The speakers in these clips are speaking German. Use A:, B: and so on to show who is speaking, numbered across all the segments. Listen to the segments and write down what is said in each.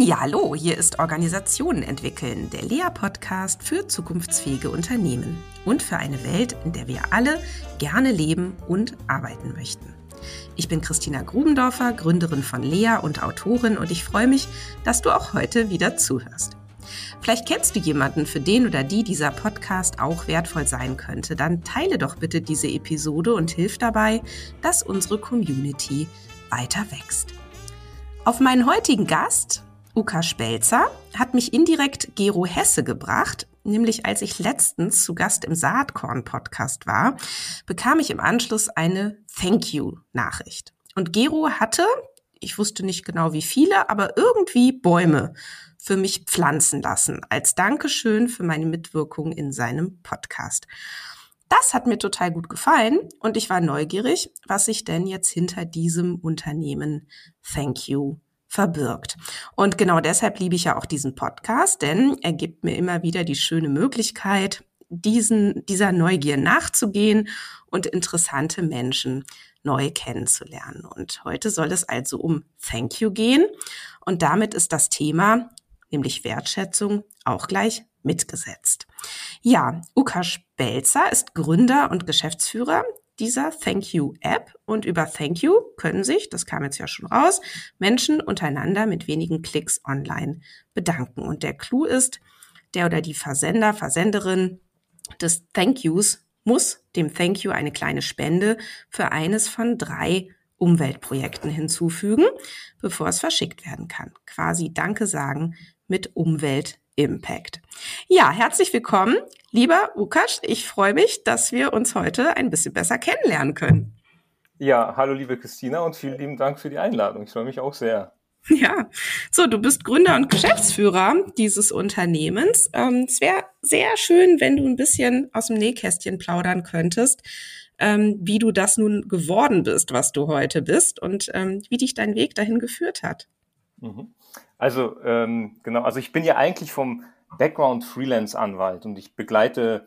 A: Ja, hallo, hier ist Organisationen entwickeln, der Lea-Podcast für zukunftsfähige Unternehmen und für eine Welt, in der wir alle gerne leben und arbeiten möchten. Ich bin Christina Grubendorfer, Gründerin von Lea und Autorin und ich freue mich, dass du auch heute wieder zuhörst. Vielleicht kennst du jemanden, für den oder die dieser Podcast auch wertvoll sein könnte. Dann teile doch bitte diese Episode und hilf dabei, dass unsere Community weiter wächst. Auf meinen heutigen Gast, Uka Spelzer hat mich indirekt Gero Hesse gebracht. Nämlich als ich letztens zu Gast im Saatkorn-Podcast war, bekam ich im Anschluss eine Thank You-Nachricht. Und Gero hatte, ich wusste nicht genau wie viele, aber irgendwie Bäume für mich pflanzen lassen, als Dankeschön für meine Mitwirkung in seinem Podcast. Das hat mir total gut gefallen und ich war neugierig, was sich denn jetzt hinter diesem Unternehmen Thank You verbirgt. Und genau deshalb liebe ich ja auch diesen Podcast, denn er gibt mir immer wieder die schöne Möglichkeit, diesen, dieser Neugier nachzugehen und interessante Menschen neu kennenzulernen. Und heute soll es also um Thank You gehen. Und damit ist das Thema, nämlich Wertschätzung, auch gleich mitgesetzt. Ja, Uka Spelzer ist Gründer und Geschäftsführer dieser Thank You App und über Thank You können sich, das kam jetzt ja schon raus, Menschen untereinander mit wenigen Klicks online bedanken. Und der Clou ist, der oder die Versender, Versenderin des Thank Yous muss dem Thank You eine kleine Spende für eines von drei Umweltprojekten hinzufügen, bevor es verschickt werden kann. Quasi Danke sagen mit Umwelt Impact. Ja, herzlich willkommen, lieber Ukasch. Ich freue mich, dass wir uns heute ein bisschen besser kennenlernen können.
B: Ja, hallo liebe Christina und vielen lieben Dank für die Einladung. Ich freue mich auch sehr.
A: Ja, so, du bist Gründer und Geschäftsführer dieses Unternehmens. Ähm, es wäre sehr schön, wenn du ein bisschen aus dem Nähkästchen plaudern könntest, ähm, wie du das nun geworden bist, was du heute bist und ähm, wie dich dein Weg dahin geführt hat.
B: Mhm. Also ähm, genau, also ich bin ja eigentlich vom Background Freelance-Anwalt und ich begleite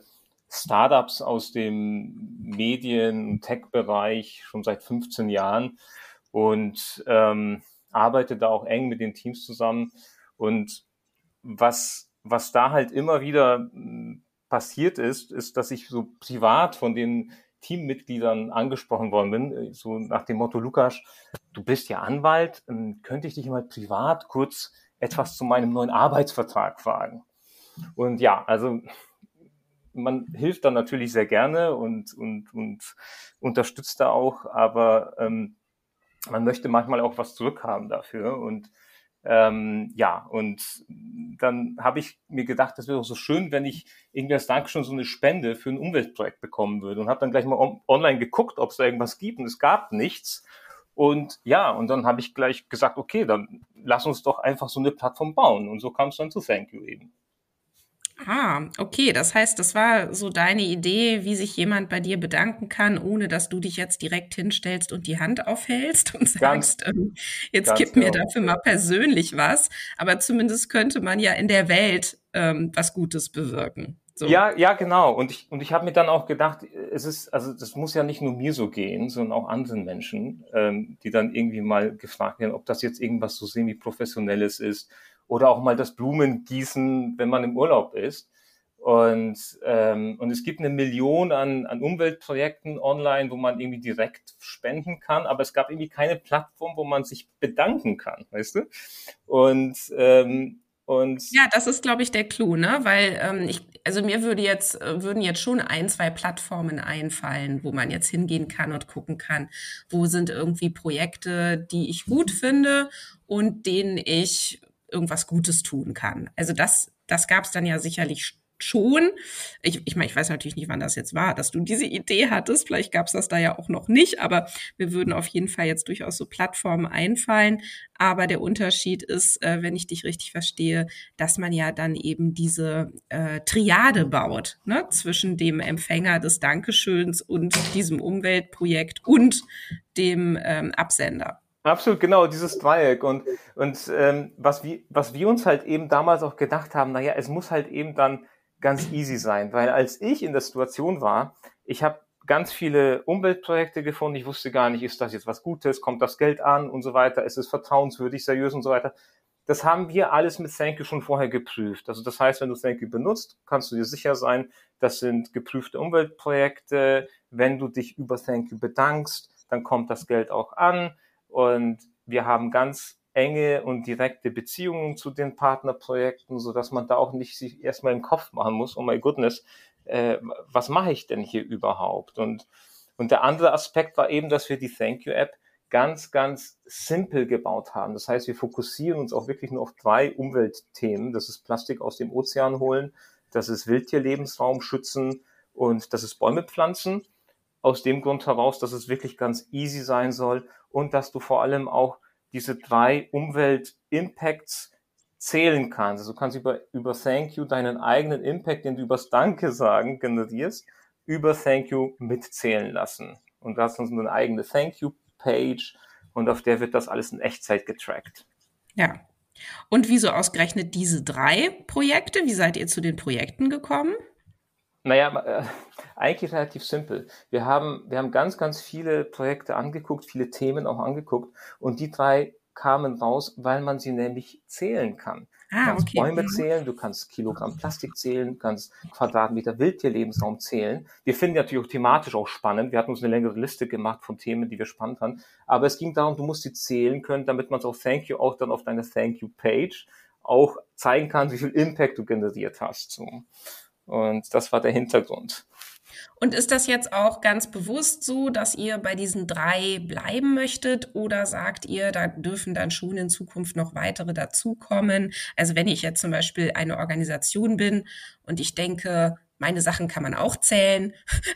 B: Startups aus dem Medien- und Tech-Bereich schon seit 15 Jahren und ähm, arbeite da auch eng mit den Teams zusammen. Und was, was da halt immer wieder hm, passiert ist, ist, dass ich so privat von den Teammitgliedern angesprochen worden bin, äh, so nach dem Motto, Lukas, du bist ja Anwalt, ähm, könnte ich dich mal privat kurz etwas zu meinem neuen Arbeitsvertrag fragen? Und ja, also man hilft dann natürlich sehr gerne und, und, und unterstützt da auch, aber ähm, man möchte manchmal auch was zurückhaben dafür. Und ähm, ja, und dann habe ich mir gedacht, das wäre doch so schön, wenn ich irgendwie als Dankeschön so eine Spende für ein Umweltprojekt bekommen würde und habe dann gleich mal on online geguckt, ob es da irgendwas gibt und es gab nichts. Und ja, und dann habe ich gleich gesagt, okay, dann lass uns doch einfach so eine Plattform bauen. Und so kam es dann zu Thank You eben.
A: Ah, okay. Das heißt, das war so deine Idee, wie sich jemand bei dir bedanken kann, ohne dass du dich jetzt direkt hinstellst und die Hand aufhältst und sagst, ähm, jetzt gib genau. mir dafür mal persönlich was. Aber zumindest könnte man ja in der Welt ähm, was Gutes bewirken.
B: So. Ja, ja, genau. Und ich, und ich habe mir dann auch gedacht, es ist, also das muss ja nicht nur mir so gehen, sondern auch anderen Menschen, ähm, die dann irgendwie mal gefragt werden, ob das jetzt irgendwas so semi-professionelles ist oder auch mal das Blumengießen, wenn man im Urlaub ist. Und, ähm, und es gibt eine Million an, an Umweltprojekten online, wo man irgendwie direkt spenden kann, aber es gab irgendwie keine Plattform, wo man sich bedanken kann, weißt du? Und, ähm, und
A: ja, das ist, glaube ich, der Clou, ne? Weil ähm, ich, also mir würde jetzt, äh, würden jetzt schon ein, zwei Plattformen einfallen, wo man jetzt hingehen kann und gucken kann, wo sind irgendwie Projekte, die ich gut finde und denen ich irgendwas Gutes tun kann. Also das, das gab es dann ja sicherlich schon. Ich, ich meine, ich weiß natürlich nicht, wann das jetzt war, dass du diese Idee hattest. Vielleicht gab es das da ja auch noch nicht, aber wir würden auf jeden Fall jetzt durchaus so Plattformen einfallen. Aber der Unterschied ist, äh, wenn ich dich richtig verstehe, dass man ja dann eben diese äh, Triade baut ne? zwischen dem Empfänger des Dankeschöns und diesem Umweltprojekt und dem ähm, Absender.
B: Absolut, genau, dieses Dreieck. Und, und ähm, was, wir, was wir uns halt eben damals auch gedacht haben, naja, es muss halt eben dann ganz easy sein. Weil als ich in der Situation war, ich habe ganz viele Umweltprojekte gefunden, ich wusste gar nicht, ist das jetzt was Gutes, kommt das Geld an und so weiter, ist es vertrauenswürdig, seriös und so weiter. das haben wir alles mit Thank You schon vorher geprüft. Also das heißt, wenn du Thank You benutzt, kannst du dir sicher sein, das sind geprüfte Umweltprojekte. Wenn du dich über Thank You bedankst, dann kommt das Geld auch an. Und wir haben ganz enge und direkte Beziehungen zu den Partnerprojekten, so dass man da auch nicht sich erstmal im Kopf machen muss, oh my goodness, äh, was mache ich denn hier überhaupt? Und, und der andere Aspekt war eben, dass wir die Thank You App ganz, ganz simpel gebaut haben. Das heißt, wir fokussieren uns auch wirklich nur auf drei Umweltthemen. Das ist Plastik aus dem Ozean holen, das ist Wildtierlebensraum schützen und das ist Bäume pflanzen. Aus dem Grund heraus, dass es wirklich ganz easy sein soll und dass du vor allem auch diese drei Umwelt-Impacts zählen kannst. Also du kannst über, über Thank You deinen eigenen Impact, den du übers Danke sagen generierst, über Thank You mitzählen lassen. Und du hast so eine eigene Thank You Page und auf der wird das alles in Echtzeit getrackt.
A: Ja. Und wieso ausgerechnet diese drei Projekte? Wie seid ihr zu den Projekten gekommen?
B: Naja, äh, eigentlich relativ simpel. Wir haben, wir haben ganz, ganz viele Projekte angeguckt, viele Themen auch angeguckt und die drei kamen raus, weil man sie nämlich zählen kann. Du ah, kannst okay. Bäume zählen, du kannst Kilogramm Plastik zählen, du kannst Quadratmeter Wildtierlebensraum zählen. Wir finden natürlich auch thematisch auch spannend. Wir hatten uns eine längere Liste gemacht von Themen, die wir spannend fanden. Aber es ging darum, du musst sie zählen können, damit man es auf Thank You auch dann auf deiner Thank You Page auch zeigen kann, wie viel Impact du generiert hast. So. Und das war der Hintergrund.
A: Und ist das jetzt auch ganz bewusst so, dass ihr bei diesen drei bleiben möchtet oder sagt ihr, da dürfen dann schon in Zukunft noch weitere dazukommen? Also wenn ich jetzt zum Beispiel eine Organisation bin und ich denke, meine Sachen kann man auch zählen,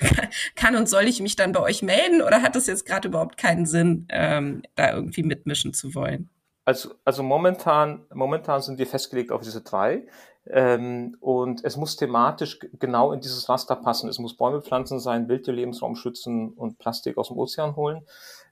A: kann und soll ich mich dann bei euch melden oder hat es jetzt gerade überhaupt keinen Sinn, ähm, da irgendwie mitmischen zu wollen?
B: Also, also momentan, momentan sind wir festgelegt auf diese drei. Ähm, und es muss thematisch genau in dieses Raster passen. Es muss Bäume pflanzen sein, Lebensraum schützen und Plastik aus dem Ozean holen.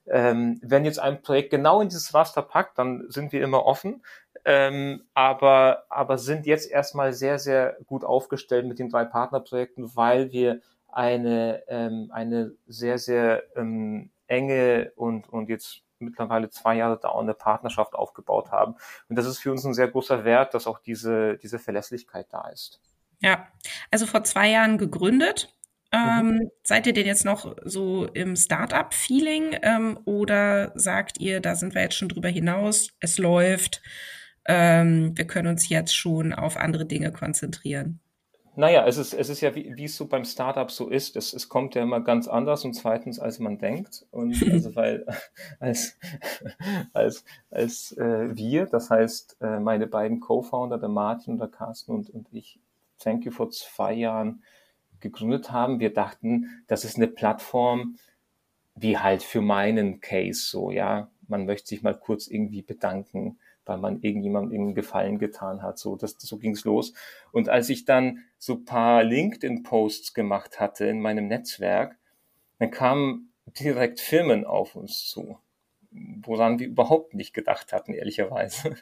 B: Ähm, wenn jetzt ein Projekt genau in dieses Raster packt, dann sind wir immer offen. Ähm, aber, aber sind jetzt erstmal sehr, sehr gut aufgestellt mit den drei Partnerprojekten, weil wir eine, ähm, eine sehr, sehr ähm, enge und, und jetzt mittlerweile zwei Jahre dauernde Partnerschaft aufgebaut haben. Und das ist für uns ein sehr großer Wert, dass auch diese, diese Verlässlichkeit da ist.
A: Ja, also vor zwei Jahren gegründet. Ähm, mhm. Seid ihr denn jetzt noch so im Startup-Feeling ähm, oder sagt ihr, da sind wir jetzt schon drüber hinaus, es läuft, ähm, wir können uns jetzt schon auf andere Dinge konzentrieren?
B: Naja, es ist, es ist ja, wie, wie es so beim Startup so ist. Es, es kommt ja immer ganz anders und zweitens, als man denkt. Und also weil als, als, als äh, wir, das heißt äh, meine beiden Co-Founder, der Martin und der Carsten und, und ich, Thank You vor zwei Jahren gegründet haben, wir dachten, das ist eine Plattform, wie halt für meinen Case so, ja. Man möchte sich mal kurz irgendwie bedanken weil man irgendjemandem irgendeinen Gefallen getan hat. So, das, so ging's los. Und als ich dann so paar LinkedIn-Posts gemacht hatte in meinem Netzwerk, dann kamen direkt Firmen auf uns zu, woran wir überhaupt nicht gedacht hatten, ehrlicherweise.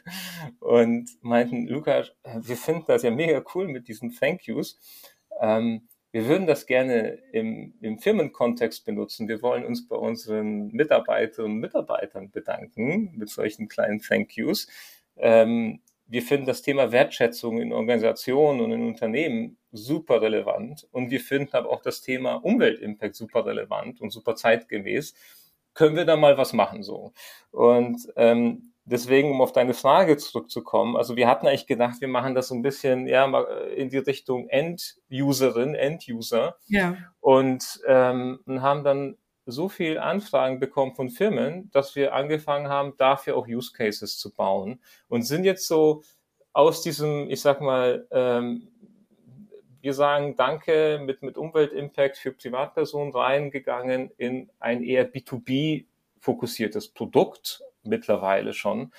B: Und meinten, Lukas, wir finden das ja mega cool mit diesen Thank Yous. Ähm, wir würden das gerne im, im Firmenkontext benutzen. Wir wollen uns bei unseren Mitarbeiterinnen und Mitarbeitern bedanken mit solchen kleinen Thank Yous. Ähm, wir finden das Thema Wertschätzung in Organisationen und in Unternehmen super relevant und wir finden aber auch das Thema Umweltimpact super relevant und super zeitgemäß. Können wir da mal was machen so? Und ähm, deswegen, um auf deine Frage zurückzukommen, also wir hatten eigentlich gedacht, wir machen das so ein bisschen ja in die Richtung End-Userin, End-User. Ja. Und ähm, haben dann so viel Anfragen bekommen von Firmen, dass wir angefangen haben, dafür auch Use Cases zu bauen und sind jetzt so aus diesem, ich sag mal, ähm, wir sagen Danke mit, mit Umweltimpact für Privatpersonen reingegangen in ein eher B2B fokussiertes Produkt mittlerweile schon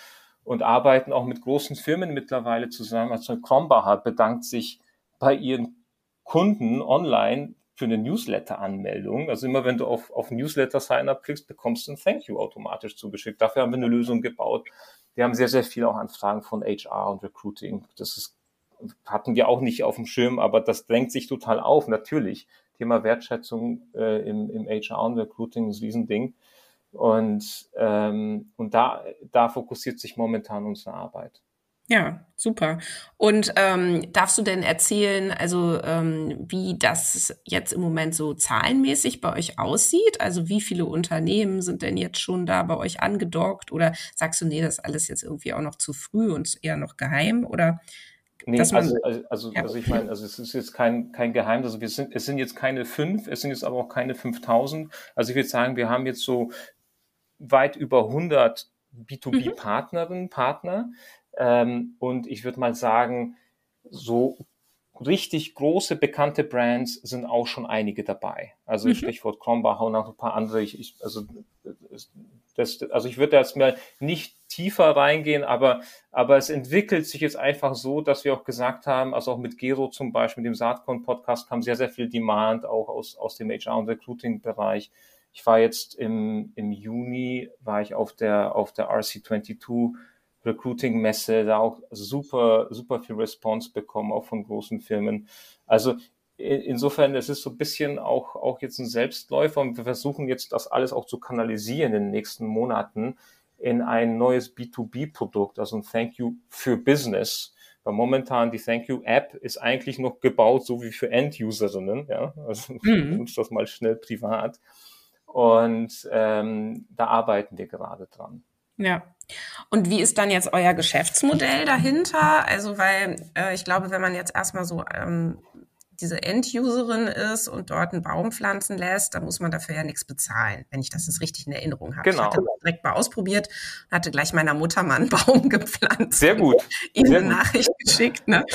B: und arbeiten auch mit großen Firmen mittlerweile zusammen. Also Krombacher bedankt sich bei ihren Kunden online für eine Newsletter-Anmeldung. Also immer wenn du auf, auf Newsletter-Sign-up klickst, bekommst du ein Thank You automatisch zugeschickt. Dafür haben wir eine Lösung gebaut. Wir haben sehr, sehr viel auch Anfragen von HR und Recruiting. Das ist, hatten wir auch nicht auf dem Schirm, aber das drängt sich total auf, natürlich. Thema Wertschätzung äh, im, im HR und Recruiting ist ein Riesending. Und, ähm, und da, da fokussiert sich momentan unsere Arbeit.
A: Ja, super. Und ähm, darfst du denn erzählen, also ähm, wie das jetzt im Moment so zahlenmäßig bei euch aussieht? Also wie viele Unternehmen sind denn jetzt schon da bei euch angedockt? Oder sagst du, nee, das ist alles jetzt irgendwie auch noch zu früh und eher noch geheim? Oder
B: Nee, also, also, also, ja. also ich meine, also es ist jetzt kein, kein Geheimnis, also wir sind, es sind jetzt keine fünf, es sind jetzt aber auch keine 5000. Also ich würde sagen, wir haben jetzt so weit über 100 B2B-Partnerinnen, Partner, ähm, und ich würde mal sagen, so richtig große, bekannte Brands sind auch schon einige dabei. Also mhm. Stichwort Kronbacher und auch ein paar andere. Ich, ich, also, das, also ich würde jetzt mal nicht tiefer reingehen, aber, aber es entwickelt sich jetzt einfach so, dass wir auch gesagt haben, also auch mit Gero zum Beispiel, mit dem Saatkorn-Podcast kam sehr, sehr viel Demand auch aus, aus dem HR- und Recruiting-Bereich. Ich war jetzt im, im Juni, war ich auf der, auf der RC22 Recruiting-Messe, da auch super, super viel Response bekommen, auch von großen Firmen. Also insofern, es ist so ein bisschen auch, auch jetzt ein Selbstläufer und wir versuchen jetzt das alles auch zu kanalisieren in den nächsten Monaten in ein neues B2B-Produkt, also ein Thank You für Business. Weil momentan die Thank You App ist eigentlich noch gebaut, so wie für End-Userinnen, ja. Also mhm. das mal schnell privat. Und ähm, da arbeiten wir gerade dran.
A: Ja. Und wie ist dann jetzt euer Geschäftsmodell dahinter? Also, weil äh, ich glaube, wenn man jetzt erstmal so ähm, diese End-Userin ist und dort einen Baum pflanzen lässt, dann muss man dafür ja nichts bezahlen, wenn ich das jetzt richtig in Erinnerung habe. Genau. Ich hatte das direkt mal ausprobiert, hatte gleich meiner Mutter mal einen Baum gepflanzt.
B: Sehr gut.
A: Ihnen eine Nachricht geschickt ne?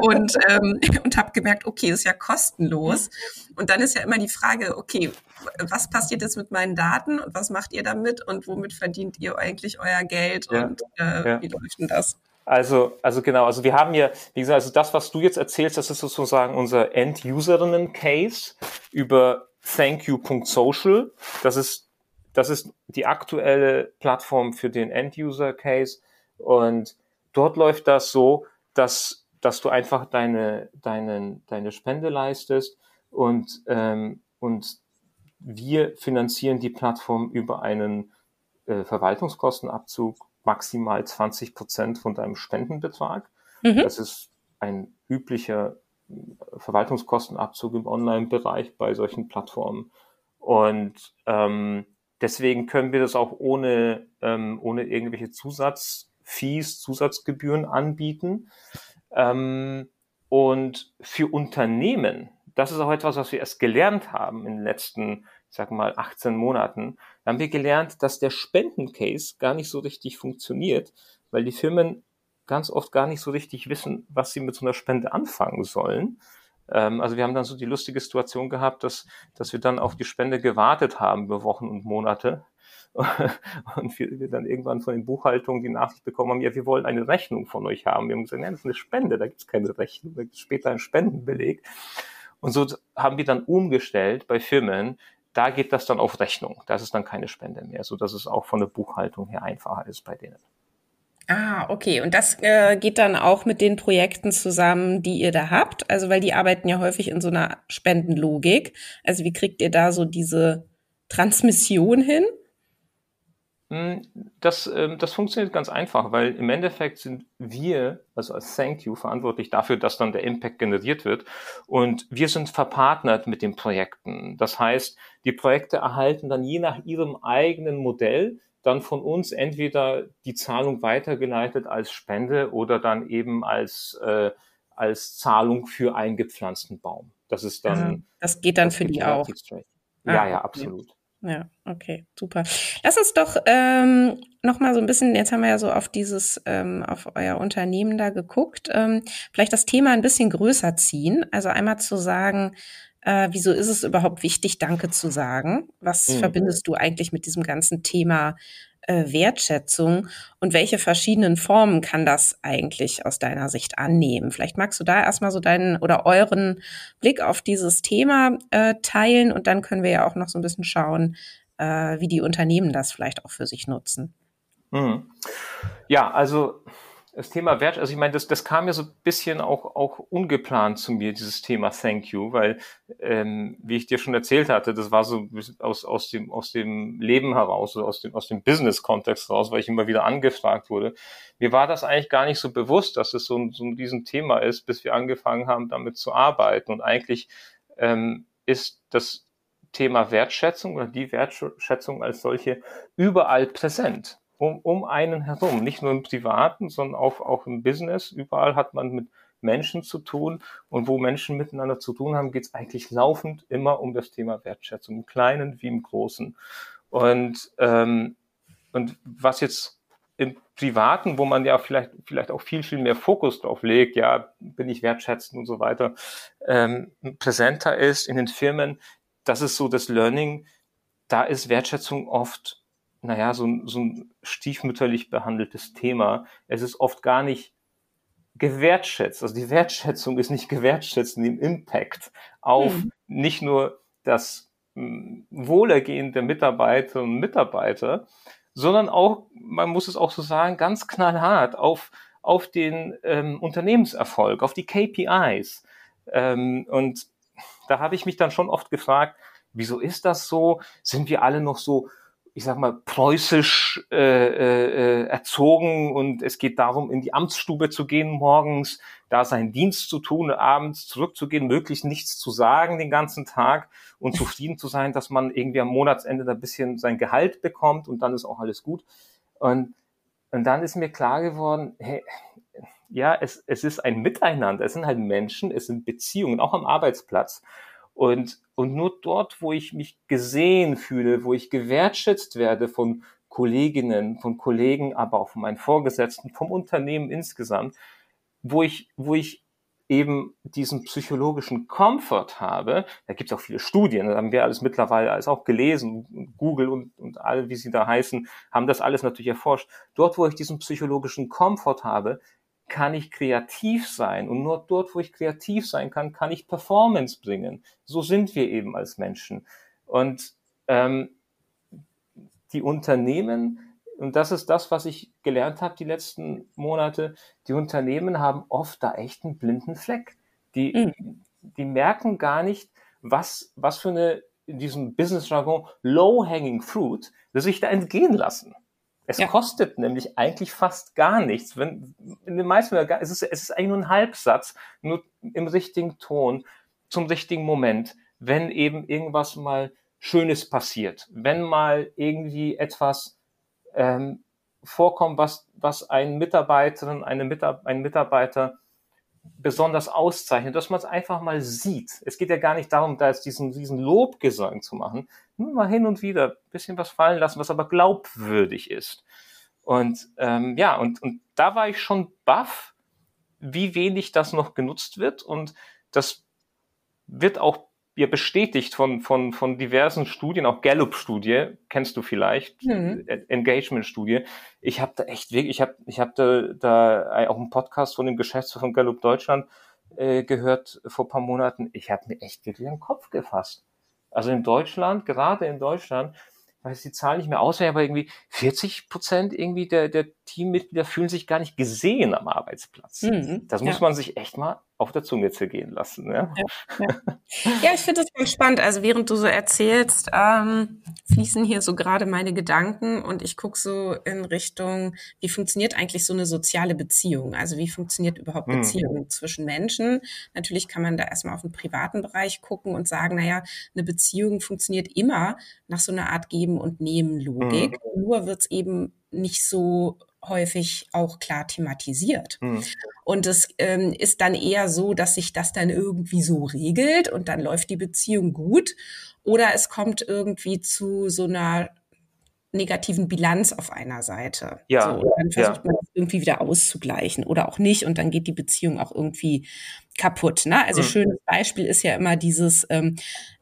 A: und, ähm, und habe gemerkt, okay, ist ja kostenlos. Und dann ist ja immer die Frage, okay, was passiert jetzt mit meinen Daten und was macht ihr damit und womit verdient ihr eigentlich euer Geld ja. und äh, ja. wie läuft denn das?
B: Also, also genau, also wir haben hier, wie gesagt, also das, was du jetzt erzählst, das ist sozusagen unser End-Userinnen-Case über thankyou.social. Das ist, das ist die aktuelle Plattform für den End-User-Case. Und dort läuft das so, dass, dass du einfach deine, deine, deine Spende leistest und, ähm, und wir finanzieren die Plattform über einen äh, Verwaltungskostenabzug maximal 20 Prozent von deinem Spendenbetrag. Mhm. Das ist ein üblicher äh, Verwaltungskostenabzug im Online-Bereich bei solchen Plattformen. Und ähm, deswegen können wir das auch ohne, ähm, ohne irgendwelche Zusatzfees, Zusatzgebühren anbieten. Ähm, und für Unternehmen, das ist auch etwas, was wir erst gelernt haben in den letzten sag mal, 18 Monaten, haben wir gelernt, dass der Spendencase gar nicht so richtig funktioniert, weil die Firmen ganz oft gar nicht so richtig wissen, was sie mit so einer Spende anfangen sollen. Ähm, also wir haben dann so die lustige Situation gehabt, dass, dass wir dann auf die Spende gewartet haben über Wochen und Monate und wir, wir dann irgendwann von den Buchhaltungen die Nachricht bekommen haben, ja, wir wollen eine Rechnung von euch haben. Wir haben gesagt, nein, das ist eine Spende, da gibt es keine Rechnung, da gibt es später einen Spendenbeleg. Und so haben wir dann umgestellt bei Firmen, da geht das dann auf Rechnung. Das ist dann keine Spende mehr, so es auch von der Buchhaltung her einfacher ist bei denen.
A: Ah, okay. Und das äh, geht dann auch mit den Projekten zusammen, die ihr da habt? Also, weil die arbeiten ja häufig in so einer Spendenlogik. Also, wie kriegt ihr da so diese Transmission hin?
B: Hm, das, ähm, das funktioniert ganz einfach, weil im Endeffekt sind wir, also als Thank You, verantwortlich dafür, dass dann der Impact generiert wird. Und wir sind verpartnert mit den Projekten. Das heißt, die Projekte erhalten dann je nach ihrem eigenen Modell dann von uns entweder die Zahlung weitergeleitet als Spende oder dann eben als, äh, als Zahlung für einen gepflanzten Baum. Das ist dann.
A: Das geht dann das für die auch.
B: Ja, ah, ja, absolut.
A: Ja, okay, super. Lass uns doch ähm, noch mal so ein bisschen. Jetzt haben wir ja so auf dieses, ähm, auf euer Unternehmen da geguckt. Ähm, vielleicht das Thema ein bisschen größer ziehen. Also einmal zu sagen, äh, wieso ist es überhaupt wichtig, Danke zu sagen? Was mhm. verbindest du eigentlich mit diesem ganzen Thema äh, Wertschätzung und welche verschiedenen Formen kann das eigentlich aus deiner Sicht annehmen? Vielleicht magst du da erstmal so deinen oder euren Blick auf dieses Thema äh, teilen und dann können wir ja auch noch so ein bisschen schauen, äh, wie die Unternehmen das vielleicht auch für sich nutzen.
B: Mhm. Ja, also das Thema Wert, also ich meine, das, das kam ja so ein bisschen auch, auch ungeplant zu mir, dieses Thema Thank you, weil, ähm, wie ich dir schon erzählt hatte, das war so aus, aus, dem, aus dem Leben heraus, aus dem, aus dem Business-Kontext heraus, weil ich immer wieder angefragt wurde. Mir war das eigentlich gar nicht so bewusst, dass es so, ein, so ein Riesenthema ist, bis wir angefangen haben, damit zu arbeiten. Und eigentlich ähm, ist das Thema Wertschätzung oder die Wertschätzung als solche überall präsent um, um einen herum, nicht nur im Privaten, sondern auch, auch im Business. Überall hat man mit Menschen zu tun und wo Menschen miteinander zu tun haben, geht es eigentlich laufend immer um das Thema Wertschätzung, im Kleinen wie im Großen. Und, ähm, und was jetzt im Privaten, wo man ja vielleicht, vielleicht auch viel, viel mehr Fokus drauf legt, ja, bin ich wertschätzend und so weiter, ähm, präsenter ist in den Firmen, das ist so das Learning, da ist Wertschätzung oft naja, so, so ein stiefmütterlich behandeltes Thema. Es ist oft gar nicht gewertschätzt. Also die Wertschätzung ist nicht gewertschätzt in dem Impact auf mhm. nicht nur das Wohlergehen der Mitarbeiterinnen und Mitarbeiter, sondern auch, man muss es auch so sagen, ganz knallhart auf, auf den ähm, Unternehmenserfolg, auf die KPIs. Ähm, und da habe ich mich dann schon oft gefragt, wieso ist das so? Sind wir alle noch so ich sag mal, preußisch äh, äh, erzogen und es geht darum, in die Amtsstube zu gehen morgens, da seinen Dienst zu tun, abends zurückzugehen, möglichst nichts zu sagen den ganzen Tag und zufrieden zu sein, dass man irgendwie am Monatsende da ein bisschen sein Gehalt bekommt und dann ist auch alles gut. Und, und dann ist mir klar geworden, hey, ja, es, es ist ein Miteinander, es sind halt Menschen, es sind Beziehungen, auch am Arbeitsplatz. Und, und nur dort, wo ich mich gesehen fühle, wo ich gewertschätzt werde von Kolleginnen, von Kollegen, aber auch von meinen Vorgesetzten, vom Unternehmen insgesamt, wo ich, wo ich eben diesen psychologischen Komfort habe, da gibt es auch viele Studien, da haben wir alles mittlerweile alles auch gelesen, Google und, und alle, wie sie da heißen, haben das alles natürlich erforscht. Dort, wo ich diesen psychologischen Komfort habe, kann ich kreativ sein. Und nur dort, wo ich kreativ sein kann, kann ich Performance bringen. So sind wir eben als Menschen. Und ähm, die Unternehmen, und das ist das, was ich gelernt habe die letzten Monate, die Unternehmen haben oft da echt einen blinden Fleck. Die, mhm. die merken gar nicht, was, was für eine, in diesem Business-Jargon, low-hanging fruit, das sich da entgehen lassen. Es ja. kostet nämlich eigentlich fast gar nichts. Wenn, in den meisten Fällen, es ist, es ist eigentlich nur ein Halbsatz, nur im richtigen Ton, zum richtigen Moment, wenn eben irgendwas mal Schönes passiert, wenn mal irgendwie etwas ähm, vorkommt, was, was ein Mitarbeiterin, eine Mitab ein Mitarbeiter besonders auszeichnet, dass man es einfach mal sieht. Es geht ja gar nicht darum, da jetzt diesen, diesen Lobgesang zu machen. Nur mal hin und wieder ein bisschen was fallen lassen, was aber glaubwürdig ist. Und ähm, ja, und, und da war ich schon baff, wie wenig das noch genutzt wird. Und das wird auch ja bestätigt von, von, von diversen Studien, auch Gallup-Studie, kennst du vielleicht, mhm. Engagement-Studie. Ich habe da echt wirklich, ich habe ich hab da, da auch einen Podcast von dem Geschäftsführer von Gallup Deutschland äh, gehört vor paar Monaten. Ich habe mir echt wirklich den Kopf gefasst. Also in Deutschland, gerade in Deutschland, weiß die Zahl nicht mehr auswendig, aber irgendwie 40 Prozent irgendwie der, der Teammitglieder fühlen sich gar nicht gesehen am Arbeitsplatz. Mhm, das muss ja. man sich echt mal auf der Zunge zergehen lassen. Ja,
A: ja, ja. ja ich finde das ganz spannend. Also während du so erzählst, ähm, fließen hier so gerade meine Gedanken und ich gucke so in Richtung, wie funktioniert eigentlich so eine soziale Beziehung? Also wie funktioniert überhaupt hm. Beziehung zwischen Menschen? Natürlich kann man da erstmal auf den privaten Bereich gucken und sagen, naja, eine Beziehung funktioniert immer nach so einer Art Geben- und Nehmen-Logik. Hm. Nur wird es eben nicht so häufig auch klar thematisiert. Mhm. Und es ähm, ist dann eher so, dass sich das dann irgendwie so regelt und dann läuft die Beziehung gut. Oder es kommt irgendwie zu so einer negativen Bilanz auf einer Seite. Ja. So, und dann versucht ja. man das irgendwie wieder auszugleichen oder auch nicht und dann geht die Beziehung auch irgendwie kaputt. Ne? Also mhm. schönes Beispiel ist ja immer dieses, ähm,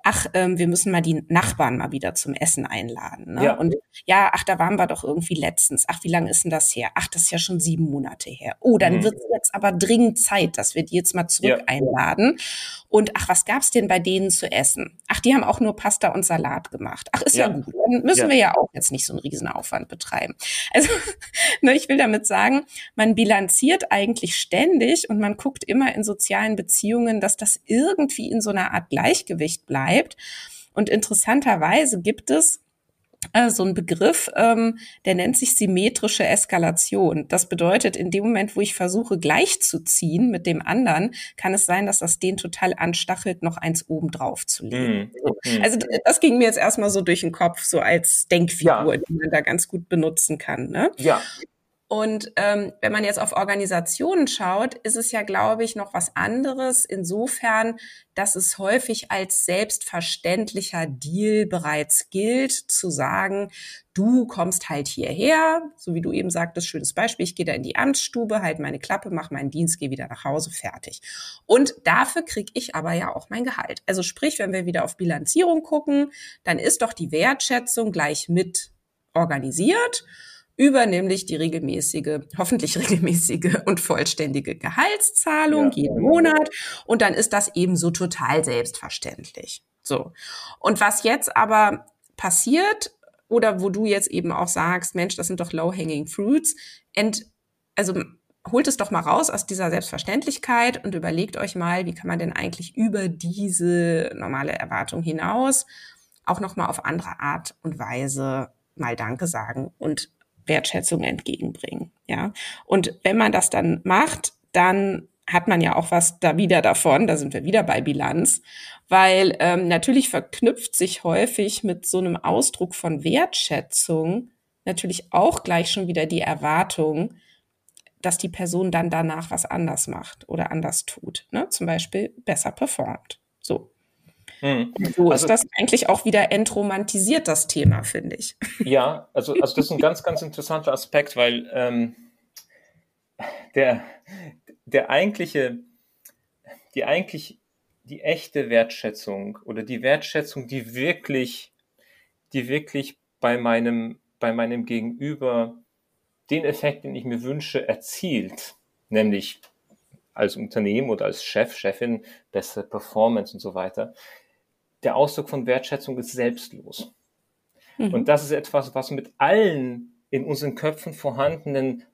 A: ach, ähm, wir müssen mal die Nachbarn mal wieder zum Essen einladen. Ne? Ja. Und ja, ach, da waren wir doch irgendwie letztens. Ach, wie lange ist denn das her? Ach, das ist ja schon sieben Monate her. Oh, dann mhm. wird es jetzt aber dringend Zeit, dass wir die jetzt mal zurück ja. einladen. Und ach, was gab's denn bei denen zu essen? Ach, die haben auch nur Pasta und Salat gemacht. Ach, ist ja, ja gut. Dann müssen wir ja auch jetzt nicht so einen Riesenaufwand betreiben. Also, ne, ich will damit sagen, man bilanziert eigentlich ständig und man guckt immer in sozialen Beziehungen, dass das irgendwie in so einer Art Gleichgewicht bleibt. Und interessanterweise gibt es äh, so ein Begriff, ähm, der nennt sich symmetrische Eskalation. Das bedeutet, in dem Moment, wo ich versuche gleichzuziehen mit dem anderen, kann es sein, dass das den total anstachelt, noch eins oben drauf zu legen. Mhm. Also das ging mir jetzt erstmal so durch den Kopf, so als Denkfigur, ja. die man da ganz gut benutzen kann. Ne?
B: Ja.
A: Und ähm, wenn man jetzt auf Organisationen schaut, ist es ja, glaube ich, noch was anderes. Insofern, dass es häufig als selbstverständlicher Deal bereits gilt, zu sagen, du kommst halt hierher, so wie du eben sagtest, schönes Beispiel, ich gehe da in die Amtsstube, halt meine Klappe, mache meinen Dienst, gehe wieder nach Hause, fertig. Und dafür kriege ich aber ja auch mein Gehalt. Also sprich, wenn wir wieder auf Bilanzierung gucken, dann ist doch die Wertschätzung gleich mit organisiert über nämlich die regelmäßige, hoffentlich regelmäßige und vollständige Gehaltszahlung ja. jeden Monat. Und dann ist das eben so total selbstverständlich. So. Und was jetzt aber passiert, oder wo du jetzt eben auch sagst, Mensch, das sind doch low-hanging fruits, ent, also holt es doch mal raus aus dieser Selbstverständlichkeit und überlegt euch mal, wie kann man denn eigentlich über diese normale Erwartung hinaus auch noch mal auf andere Art und Weise mal Danke sagen und Wertschätzung entgegenbringen. Ja. Und wenn man das dann macht, dann hat man ja auch was da wieder davon, da sind wir wieder bei Bilanz, weil ähm, natürlich verknüpft sich häufig mit so einem Ausdruck von Wertschätzung natürlich auch gleich schon wieder die Erwartung, dass die Person dann danach was anders macht oder anders tut. Ne? Zum Beispiel besser performt. So. Mhm. So also, ist das eigentlich auch wieder entromantisiert, das Thema, finde ich.
B: Ja, also, also das ist ein ganz, ganz interessanter Aspekt, weil ähm, der, der eigentliche, die eigentlich, die echte Wertschätzung oder die Wertschätzung, die wirklich, die wirklich bei meinem, bei meinem Gegenüber den Effekt, den ich mir wünsche, erzielt, nämlich als Unternehmen oder als Chef, Chefin bessere Performance und so weiter, der Ausdruck von Wertschätzung ist selbstlos. Mhm. Und das ist etwas, was mit allen in unseren Köpfen vorhandenen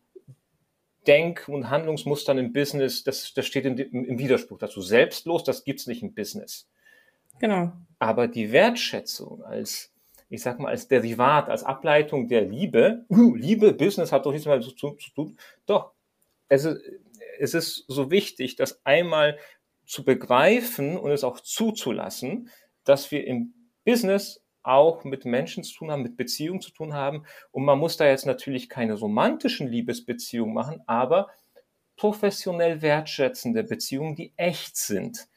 B: Denk- und Handlungsmustern im Business, das, das steht im, im Widerspruch dazu. Selbstlos, das gibt's nicht im Business.
A: Genau.
B: Aber die Wertschätzung als, ich sag mal, als Derivat, als Ableitung der Liebe, uh, Liebe, Business hat doch nichts mehr zu, zu, zu tun. Doch, es ist, es ist so wichtig, das einmal zu begreifen und es auch zuzulassen, dass wir im Business auch mit Menschen zu tun haben, mit Beziehungen zu tun haben. Und man muss da jetzt natürlich keine romantischen Liebesbeziehungen machen, aber professionell wertschätzende Beziehungen, die echt sind.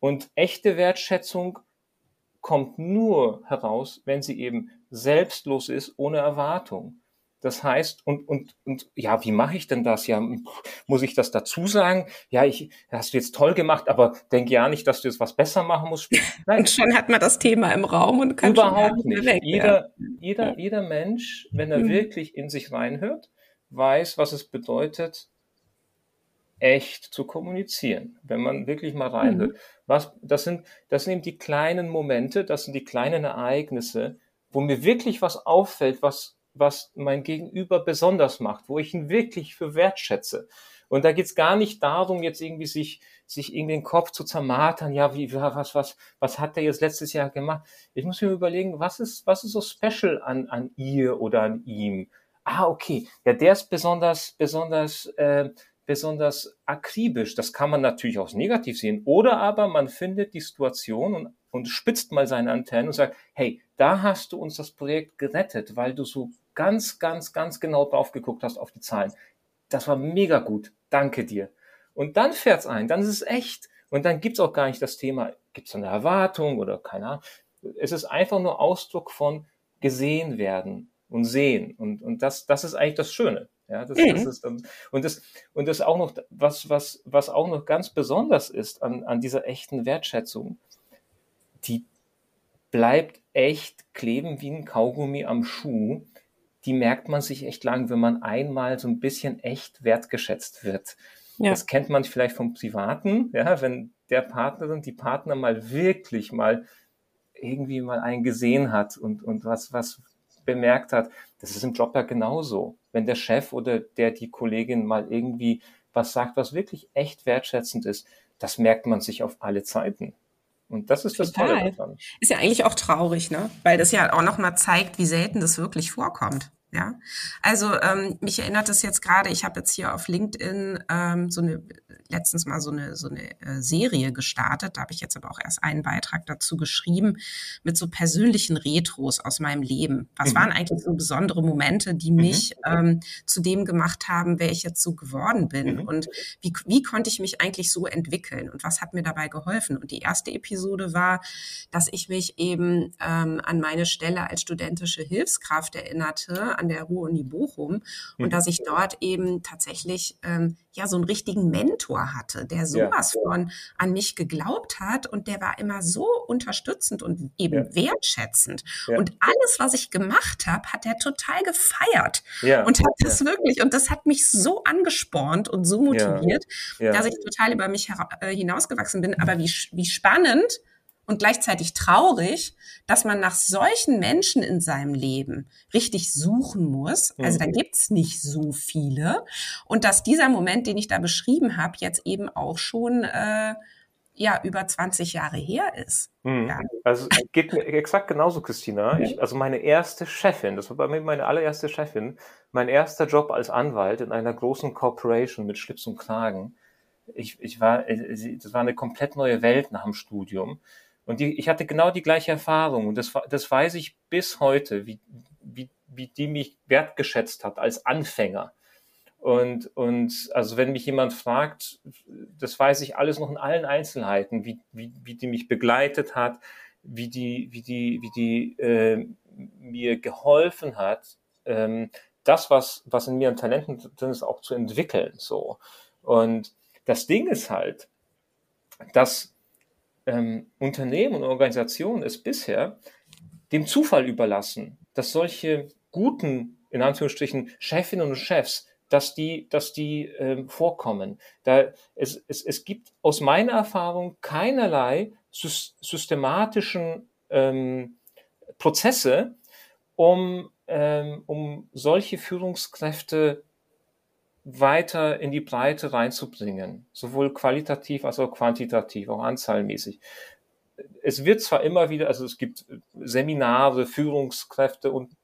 B: Und echte Wertschätzung kommt nur heraus, wenn sie eben selbstlos ist, ohne Erwartung. Das heißt, und, und, und ja, wie mache ich denn das? Ja, muss ich das dazu sagen? Ja, ich hast du jetzt toll gemacht, aber denke ja nicht, dass du jetzt was besser machen musst.
A: Nein. Und schon hat man das Thema im Raum und kann
B: überhaupt nicht. Weg, jeder, ja. jeder, jeder Mensch, wenn er mhm. wirklich in sich reinhört, weiß, was es bedeutet, echt zu kommunizieren, wenn man wirklich mal reinhört. Mhm. Was, das sind, das sind eben die kleinen Momente, das sind die kleinen Ereignisse, wo mir wirklich was auffällt, was was mein Gegenüber besonders macht, wo ich ihn wirklich für wertschätze. Und da geht's gar nicht darum, jetzt irgendwie sich, sich in den Kopf zu zermatern, ja, wie, was, was, was hat der jetzt letztes Jahr gemacht? Ich muss mir überlegen, was ist, was ist so special an, an ihr oder an ihm? Ah, okay, ja, der ist besonders, besonders, äh, besonders akribisch. Das kann man natürlich auch negativ sehen. Oder aber man findet die Situation und, und spitzt mal seine Antennen und sagt, hey, da hast du uns das Projekt gerettet, weil du so ganz, ganz, ganz genau drauf geguckt hast auf die Zahlen. Das war mega gut. Danke dir. Und dann fährt's ein, dann ist es echt. Und dann gibt's auch gar nicht das Thema, gibt's eine Erwartung oder keine Ahnung. Es ist einfach nur Ausdruck von gesehen werden und sehen. Und, und das, das ist eigentlich das Schöne. Ja, das, mhm. das ist, und das, und das auch noch, was, was, was auch noch ganz besonders ist an, an dieser echten Wertschätzung, die bleibt echt kleben wie ein Kaugummi am Schuh. Die merkt man sich echt lang, wenn man einmal so ein bisschen echt wertgeschätzt wird. Ja. Das kennt man vielleicht vom Privaten, ja, wenn der Partnerin, die Partner mal wirklich mal irgendwie mal einen gesehen hat und, und was, was bemerkt hat. Das ist im Job ja genauso. Wenn der Chef oder der, die Kollegin mal irgendwie was sagt, was wirklich echt wertschätzend ist, das merkt man sich auf alle Zeiten. Und das ist das Total. Tolle daran.
A: Ist ja eigentlich auch traurig, ne? Weil das ja auch nochmal zeigt, wie selten das wirklich vorkommt. Ja, also ähm, mich erinnert es jetzt gerade, ich habe jetzt hier auf LinkedIn ähm, so eine letztens mal so eine so eine äh, Serie gestartet. Da habe ich jetzt aber auch erst einen Beitrag dazu geschrieben mit so persönlichen Retros aus meinem Leben. Was mhm. waren eigentlich so besondere Momente, die mhm. mich ähm, zu dem gemacht haben, wer ich jetzt so geworden bin mhm. und wie wie konnte ich mich eigentlich so entwickeln und was hat mir dabei geholfen? Und die erste Episode war, dass ich mich eben ähm, an meine Stelle als studentische Hilfskraft erinnerte an der Ruhr-Uni Bochum und mhm. dass ich dort eben tatsächlich ähm, ja so einen richtigen Mentor hatte, der sowas ja. von an mich geglaubt hat und der war immer so unterstützend und eben ja. wertschätzend. Ja. Und alles, was ich gemacht habe, hat er total gefeiert und hat das wirklich und das hat mich so angespornt und so motiviert, dass ich total über mich äh, hinausgewachsen bin. Aber wie, wie spannend und gleichzeitig traurig, dass man nach solchen Menschen in seinem Leben richtig suchen muss. Also da mhm. gibt's nicht so viele. Und dass dieser Moment, den ich da beschrieben habe, jetzt eben auch schon äh, ja über 20 Jahre her ist.
B: Mhm.
A: Ja.
B: Also geht mir exakt genauso, Christina. Ich, also meine erste Chefin, das war bei mir meine allererste Chefin, mein erster Job als Anwalt in einer großen Corporation mit Schlips und Kragen. Ich, ich war, äh, das war eine komplett neue Welt nach dem Studium. Und die, ich hatte genau die gleiche Erfahrung und das, das weiß ich bis heute, wie, wie, wie die mich wertgeschätzt hat als Anfänger. Und, und also wenn mich jemand fragt, das weiß ich alles noch in allen Einzelheiten, wie, wie, wie die mich begleitet hat, wie die, wie die, wie die äh, mir geholfen hat, ähm, das, was, was in mir an Talenten drin ist, auch zu entwickeln. So. Und das Ding ist halt, dass ähm, Unternehmen und Organisationen es bisher dem Zufall überlassen, dass solche guten, in Anführungsstrichen, Chefinnen und Chefs, dass die, dass die ähm, vorkommen. Da, es, es, es gibt aus meiner Erfahrung keinerlei systematischen ähm, Prozesse, um, ähm, um solche Führungskräfte weiter in die Breite reinzubringen, sowohl qualitativ als auch quantitativ, auch anzahlmäßig. Es wird zwar immer wieder, also es gibt Seminare, Führungskräfte und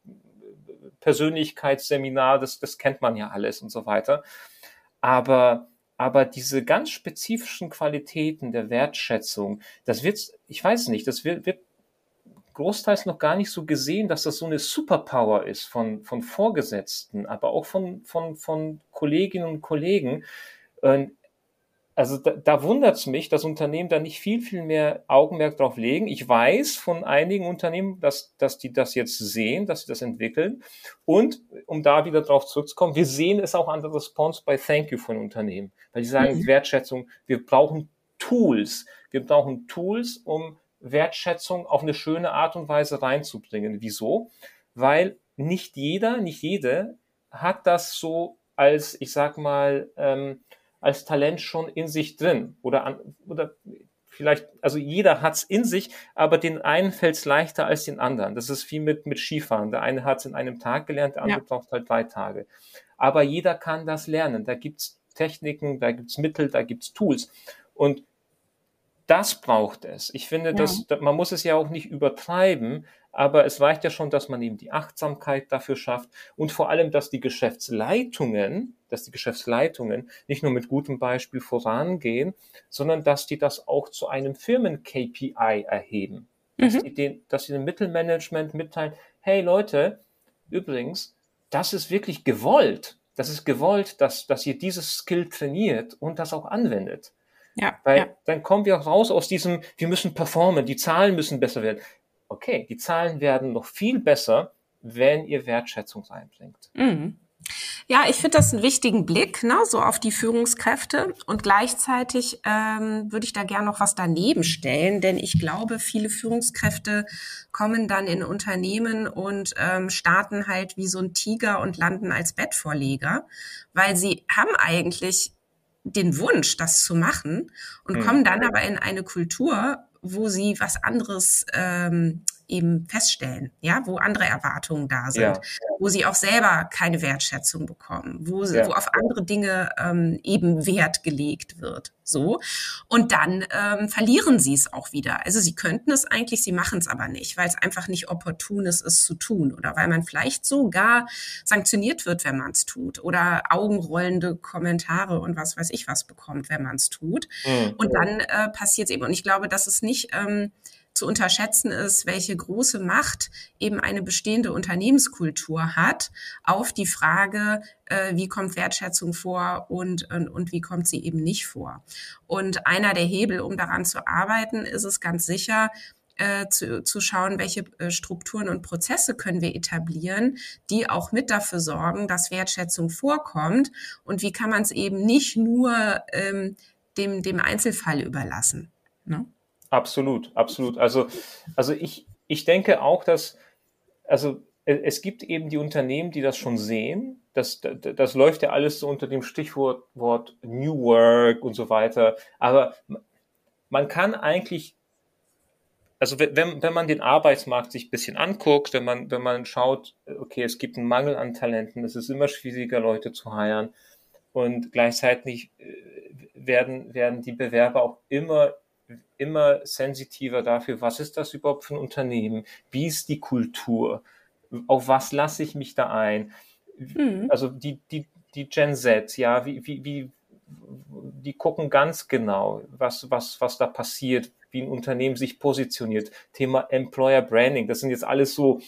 B: Persönlichkeitsseminare, das, das kennt man ja alles und so weiter. Aber, aber diese ganz spezifischen Qualitäten der Wertschätzung, das wird, ich weiß nicht, das wird, wird großteils noch gar nicht so gesehen, dass das so eine Superpower ist von, von Vorgesetzten, aber auch von, von, von Kolleginnen und Kollegen. Also da, da wundert es mich, dass Unternehmen da nicht viel, viel mehr Augenmerk drauf legen. Ich weiß von einigen Unternehmen, dass, dass die das jetzt sehen, dass sie das entwickeln. Und um da wieder drauf zurückzukommen, wir sehen es auch an der Response bei Thank You von Unternehmen, weil die sagen, mhm. Wertschätzung, wir brauchen Tools. Wir brauchen Tools, um Wertschätzung auf eine schöne Art und Weise reinzubringen. Wieso? Weil nicht jeder, nicht jede hat das so als, ich sag mal, ähm, als Talent schon in sich drin oder an, oder vielleicht, also jeder hat's in sich, aber den einen fällt's leichter als den anderen. Das ist wie mit, mit Skifahren. Der eine hat's in einem Tag gelernt, der andere ja. braucht halt drei Tage. Aber jeder kann das lernen. Da gibt's Techniken, da gibt's Mittel, da gibt's Tools. Und das braucht es. Ich finde, ja. dass, man muss es ja auch nicht übertreiben, aber es reicht ja schon, dass man eben die Achtsamkeit dafür schafft und vor allem, dass die Geschäftsleitungen, dass die Geschäftsleitungen nicht nur mit gutem Beispiel vorangehen, sondern dass die das auch zu einem Firmen-KPI erheben. Mhm. Dass, die den, dass sie dem Mittelmanagement mitteilen, hey Leute, übrigens, das ist wirklich gewollt. Das ist gewollt, dass, dass ihr dieses Skill trainiert und das auch anwendet. Ja, Weil ja. dann kommen wir auch raus aus diesem, wir müssen performen, die Zahlen müssen besser werden. Okay, die Zahlen werden noch viel besser, wenn ihr Wertschätzung reinbringt.
A: Mhm. Ja, ich finde das einen wichtigen Blick, ne, so auf die Führungskräfte. Und gleichzeitig ähm, würde ich da gerne noch was daneben stellen, denn ich glaube, viele Führungskräfte kommen dann in Unternehmen und ähm, starten halt wie so ein Tiger und landen als Bettvorleger, weil sie haben eigentlich den Wunsch, das zu machen und mhm. kommen dann aber in eine Kultur, wo sie was anderes ähm, eben feststellen, ja, wo andere Erwartungen da sind, ja. wo sie auch selber keine Wertschätzung bekommen, wo, ja. wo auf andere Dinge ähm, eben Wert gelegt wird. So. Und dann ähm, verlieren sie es auch wieder. Also sie könnten es eigentlich, sie machen es aber nicht, weil es einfach nicht opportun ist, es zu tun. Oder weil man vielleicht sogar sanktioniert wird, wenn man es tut. Oder augenrollende Kommentare und was weiß ich was bekommt, wenn man es tut. Mhm. Und dann äh, passiert es eben. Und ich glaube, dass es nicht. Ähm, zu unterschätzen ist, welche große Macht eben eine bestehende Unternehmenskultur hat auf die Frage, äh, wie kommt Wertschätzung vor und, und, und wie kommt sie eben nicht vor. Und einer der Hebel, um daran zu arbeiten, ist es ganz sicher, äh, zu, zu schauen, welche äh, Strukturen und Prozesse können wir etablieren, die auch mit dafür sorgen, dass Wertschätzung vorkommt und wie kann man es eben nicht nur ähm, dem, dem Einzelfall überlassen. Ne?
B: Absolut, absolut. Also, also ich, ich denke auch, dass, also es gibt eben die Unternehmen, die das schon sehen. Das, das, das läuft ja alles so unter dem Stichwort Wort New Work und so weiter. Aber man kann eigentlich, also wenn, wenn man den Arbeitsmarkt sich ein bisschen anguckt, wenn man, wenn man schaut, okay, es gibt einen Mangel an Talenten, es ist immer schwieriger, Leute zu heiren und gleichzeitig äh, werden, werden die Bewerber auch immer immer sensitiver dafür, was ist das überhaupt für ein Unternehmen, wie ist die Kultur, auf was lasse ich mich da ein. Mhm. Also die, die, die Gen Z, ja, wie, wie, wie, die gucken ganz genau, was, was, was da passiert, wie ein Unternehmen sich positioniert. Thema Employer Branding, das sind jetzt alles so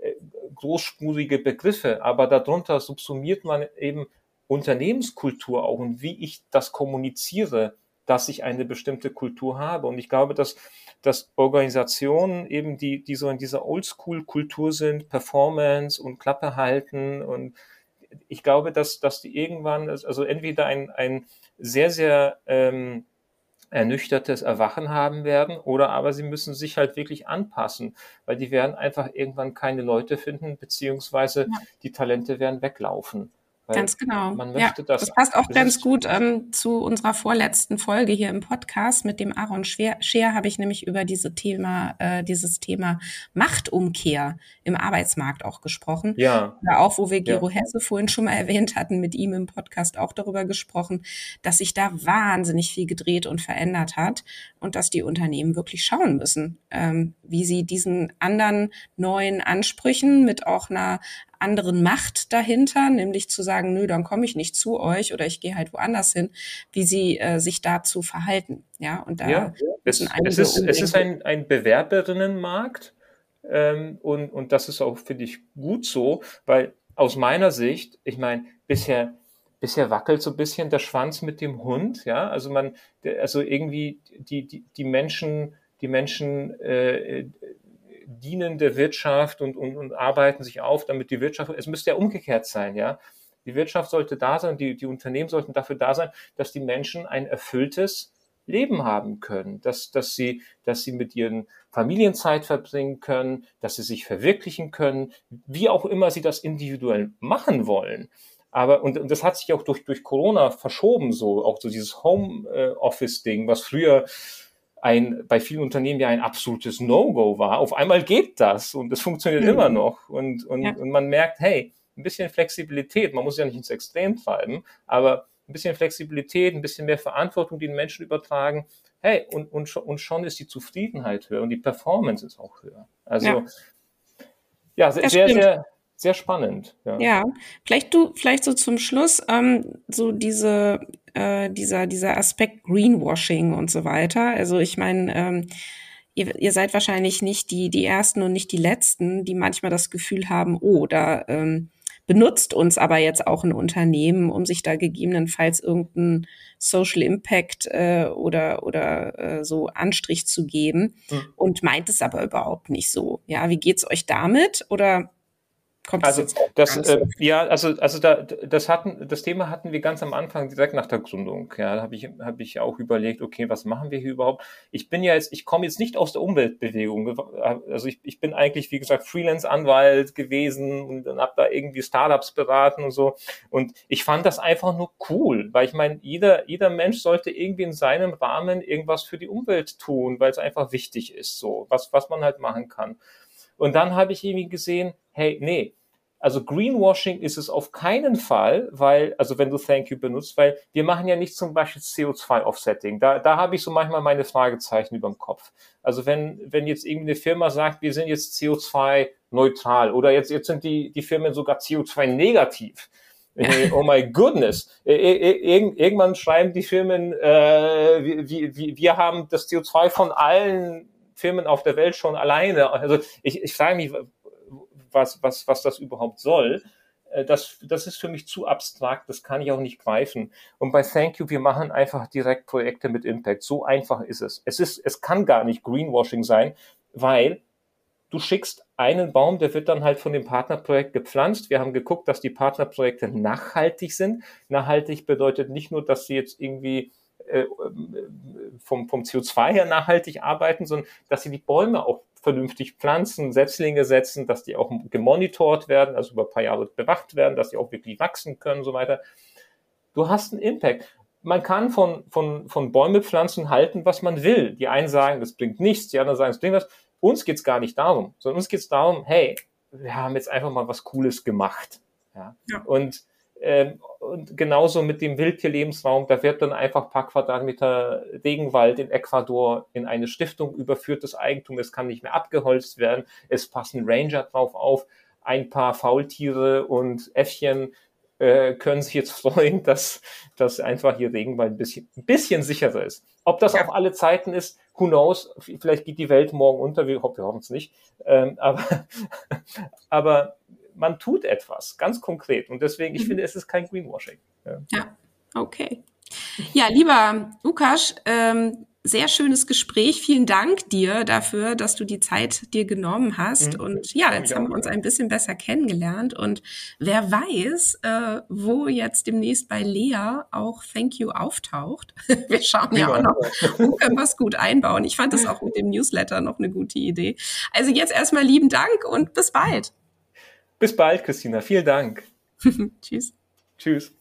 B: äh, großspurige Begriffe, aber darunter subsumiert man eben Unternehmenskultur auch und wie ich das kommuniziere dass ich eine bestimmte Kultur habe. Und ich glaube, dass, dass Organisationen eben, die, die so in dieser Oldschool-Kultur sind, Performance und Klappe halten und ich glaube, dass, dass die irgendwann, also entweder ein, ein sehr, sehr ähm, ernüchtertes Erwachen haben werden oder aber sie müssen sich halt wirklich anpassen, weil die werden einfach irgendwann keine Leute finden, beziehungsweise die Talente werden weglaufen.
A: Ganz genau. ja, das, das passt auch ganz gut ähm, zu unserer vorletzten Folge hier im Podcast mit dem Aaron Scheer habe ich nämlich über diese Thema, äh, dieses Thema Machtumkehr im Arbeitsmarkt auch gesprochen. Ja. Oder auch, wo wir Gero ja. Hesse vorhin schon mal erwähnt hatten, mit ihm im Podcast auch darüber gesprochen, dass sich da wahnsinnig viel gedreht und verändert hat und dass die Unternehmen wirklich schauen müssen, ähm, wie sie diesen anderen neuen Ansprüchen mit auch einer anderen Macht dahinter, nämlich zu sagen, nö, dann komme ich nicht zu euch oder ich gehe halt woanders hin, wie sie äh, sich dazu verhalten. Ja,
B: und da ja, es, es ist, es ist ein, ein Bewerberinnenmarkt ähm, und, und das ist auch, finde ich, gut so, weil aus meiner Sicht, ich meine, bisher bisher wackelt so ein bisschen der Schwanz mit dem Hund, ja, also man, also irgendwie die, die, die Menschen, die Menschen äh, dienen der Wirtschaft und, und, und arbeiten sich auf, damit die Wirtschaft, es müsste ja umgekehrt sein, ja. Die Wirtschaft sollte da sein, die, die Unternehmen sollten dafür da sein, dass die Menschen ein erfülltes Leben haben können, dass, dass, sie, dass sie mit ihren Familien Zeit verbringen können, dass sie sich verwirklichen können, wie auch immer sie das individuell machen wollen. Aber, und, und das hat sich auch durch, durch Corona verschoben, so, auch so dieses Home-Office-Ding, was früher ein, bei vielen Unternehmen ja ein absolutes No-Go war. Auf einmal geht das und es funktioniert mhm. immer noch. Und, und, ja. und man merkt, hey, ein bisschen Flexibilität, man muss ja nicht ins Extrem treiben, aber ein bisschen Flexibilität, ein bisschen mehr Verantwortung den Menschen übertragen. Hey, und, und, schon, und schon ist die Zufriedenheit höher und die Performance ist auch höher. Also, ja, ja sehr, sehr, sehr, sehr spannend.
A: Ja. ja, vielleicht du, vielleicht so zum Schluss, ähm, so diese äh, dieser, dieser Aspekt Greenwashing und so weiter. Also ich meine, ähm, ihr, ihr seid wahrscheinlich nicht die, die Ersten und nicht die Letzten, die manchmal das Gefühl haben, oh, da ähm, benutzt uns aber jetzt auch ein Unternehmen, um sich da gegebenenfalls irgendeinen Social Impact äh, oder, oder äh, so Anstrich zu geben mhm. und meint es aber überhaupt nicht so. Ja, wie geht's euch damit? Oder
B: Kommt also das, äh, ja, also also da, das hatten das Thema hatten wir ganz am Anfang direkt nach der Gründung. Ja, da habe ich habe ich auch überlegt, okay, was machen wir hier überhaupt? Ich bin ja jetzt, ich komme jetzt nicht aus der Umweltbewegung. Also ich, ich bin eigentlich wie gesagt Freelance-Anwalt gewesen und dann habe da irgendwie Startups beraten und so. Und ich fand das einfach nur cool, weil ich meine, jeder jeder Mensch sollte irgendwie in seinem Rahmen irgendwas für die Umwelt tun, weil es einfach wichtig ist, so was was man halt machen kann. Und dann habe ich irgendwie gesehen, hey, nee, also Greenwashing ist es auf keinen Fall, weil, also wenn du Thank you benutzt, weil wir machen ja nicht zum Beispiel CO2-Offsetting. Da, da habe ich so manchmal meine Fragezeichen über dem Kopf. Also wenn, wenn jetzt irgendwie eine Firma sagt, wir sind jetzt CO2-neutral oder jetzt, jetzt sind die, die Firmen sogar CO2-negativ. oh my goodness. irgendwann schreiben die Firmen, äh, wir, wir, wir haben das CO2 von allen Firmen auf der Welt schon alleine. Also ich, ich frage mich, was, was, was das überhaupt soll. Äh, das, das ist für mich zu abstrakt, das kann ich auch nicht greifen. Und bei Thank You, wir machen einfach direkt Projekte mit Impact. So einfach ist es. Es ist, es kann gar nicht Greenwashing sein, weil du schickst einen Baum, der wird dann halt von dem Partnerprojekt gepflanzt. Wir haben geguckt, dass die Partnerprojekte nachhaltig sind. Nachhaltig bedeutet nicht nur, dass sie jetzt irgendwie äh, vom, vom CO2 her nachhaltig arbeiten, sondern dass sie die Bäume auch vernünftig pflanzen, Setzlinge setzen, dass die auch gemonitort werden, also über ein paar Jahre bewacht werden, dass die auch wirklich wachsen können und so weiter. Du hast einen Impact. Man kann von, von, von Bäume pflanzen halten, was man will. Die einen sagen, das bringt nichts, die anderen sagen, es bringt was. Uns geht es gar nicht darum, sondern uns geht es darum, hey, wir haben jetzt einfach mal was Cooles gemacht. Ja. ja. Und ähm, und genauso mit dem Wildtierlebensraum, da wird dann einfach ein paar Quadratmeter Regenwald in Ecuador in eine Stiftung überführt, das Eigentum, es kann nicht mehr abgeholzt werden, es passen Ranger drauf auf, ein paar Faultiere und Äffchen äh, können sich jetzt freuen, dass, dass einfach hier Regenwald ein bisschen, ein bisschen sicherer ist. Ob das auf alle Zeiten ist, who knows, vielleicht geht die Welt morgen unter, wir, wir hoffen es nicht, ähm, aber, aber man tut etwas, ganz konkret. Und deswegen, ich mhm. finde, es ist kein Greenwashing.
A: Ja, ja okay. Ja, lieber Lukas, ähm, sehr schönes Gespräch. Vielen Dank dir dafür, dass du die Zeit dir genommen hast. Mhm. Und ja, jetzt haben wir uns ein bisschen besser kennengelernt. Und wer weiß, äh, wo jetzt demnächst bei Lea auch Thank You auftaucht. wir schauen ja, ja auch noch, wo können wir es gut einbauen. Ich fand das auch mit dem Newsletter noch eine gute Idee. Also jetzt erstmal lieben Dank und bis bald.
B: Bis bald, Christina. Vielen Dank.
A: Tschüss.
B: Tschüss.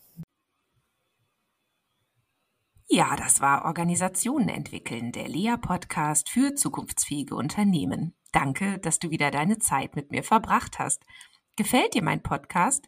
A: Ja, das war Organisationen entwickeln, der Lea-Podcast für zukunftsfähige Unternehmen. Danke, dass du wieder deine Zeit mit mir verbracht hast. Gefällt dir mein Podcast?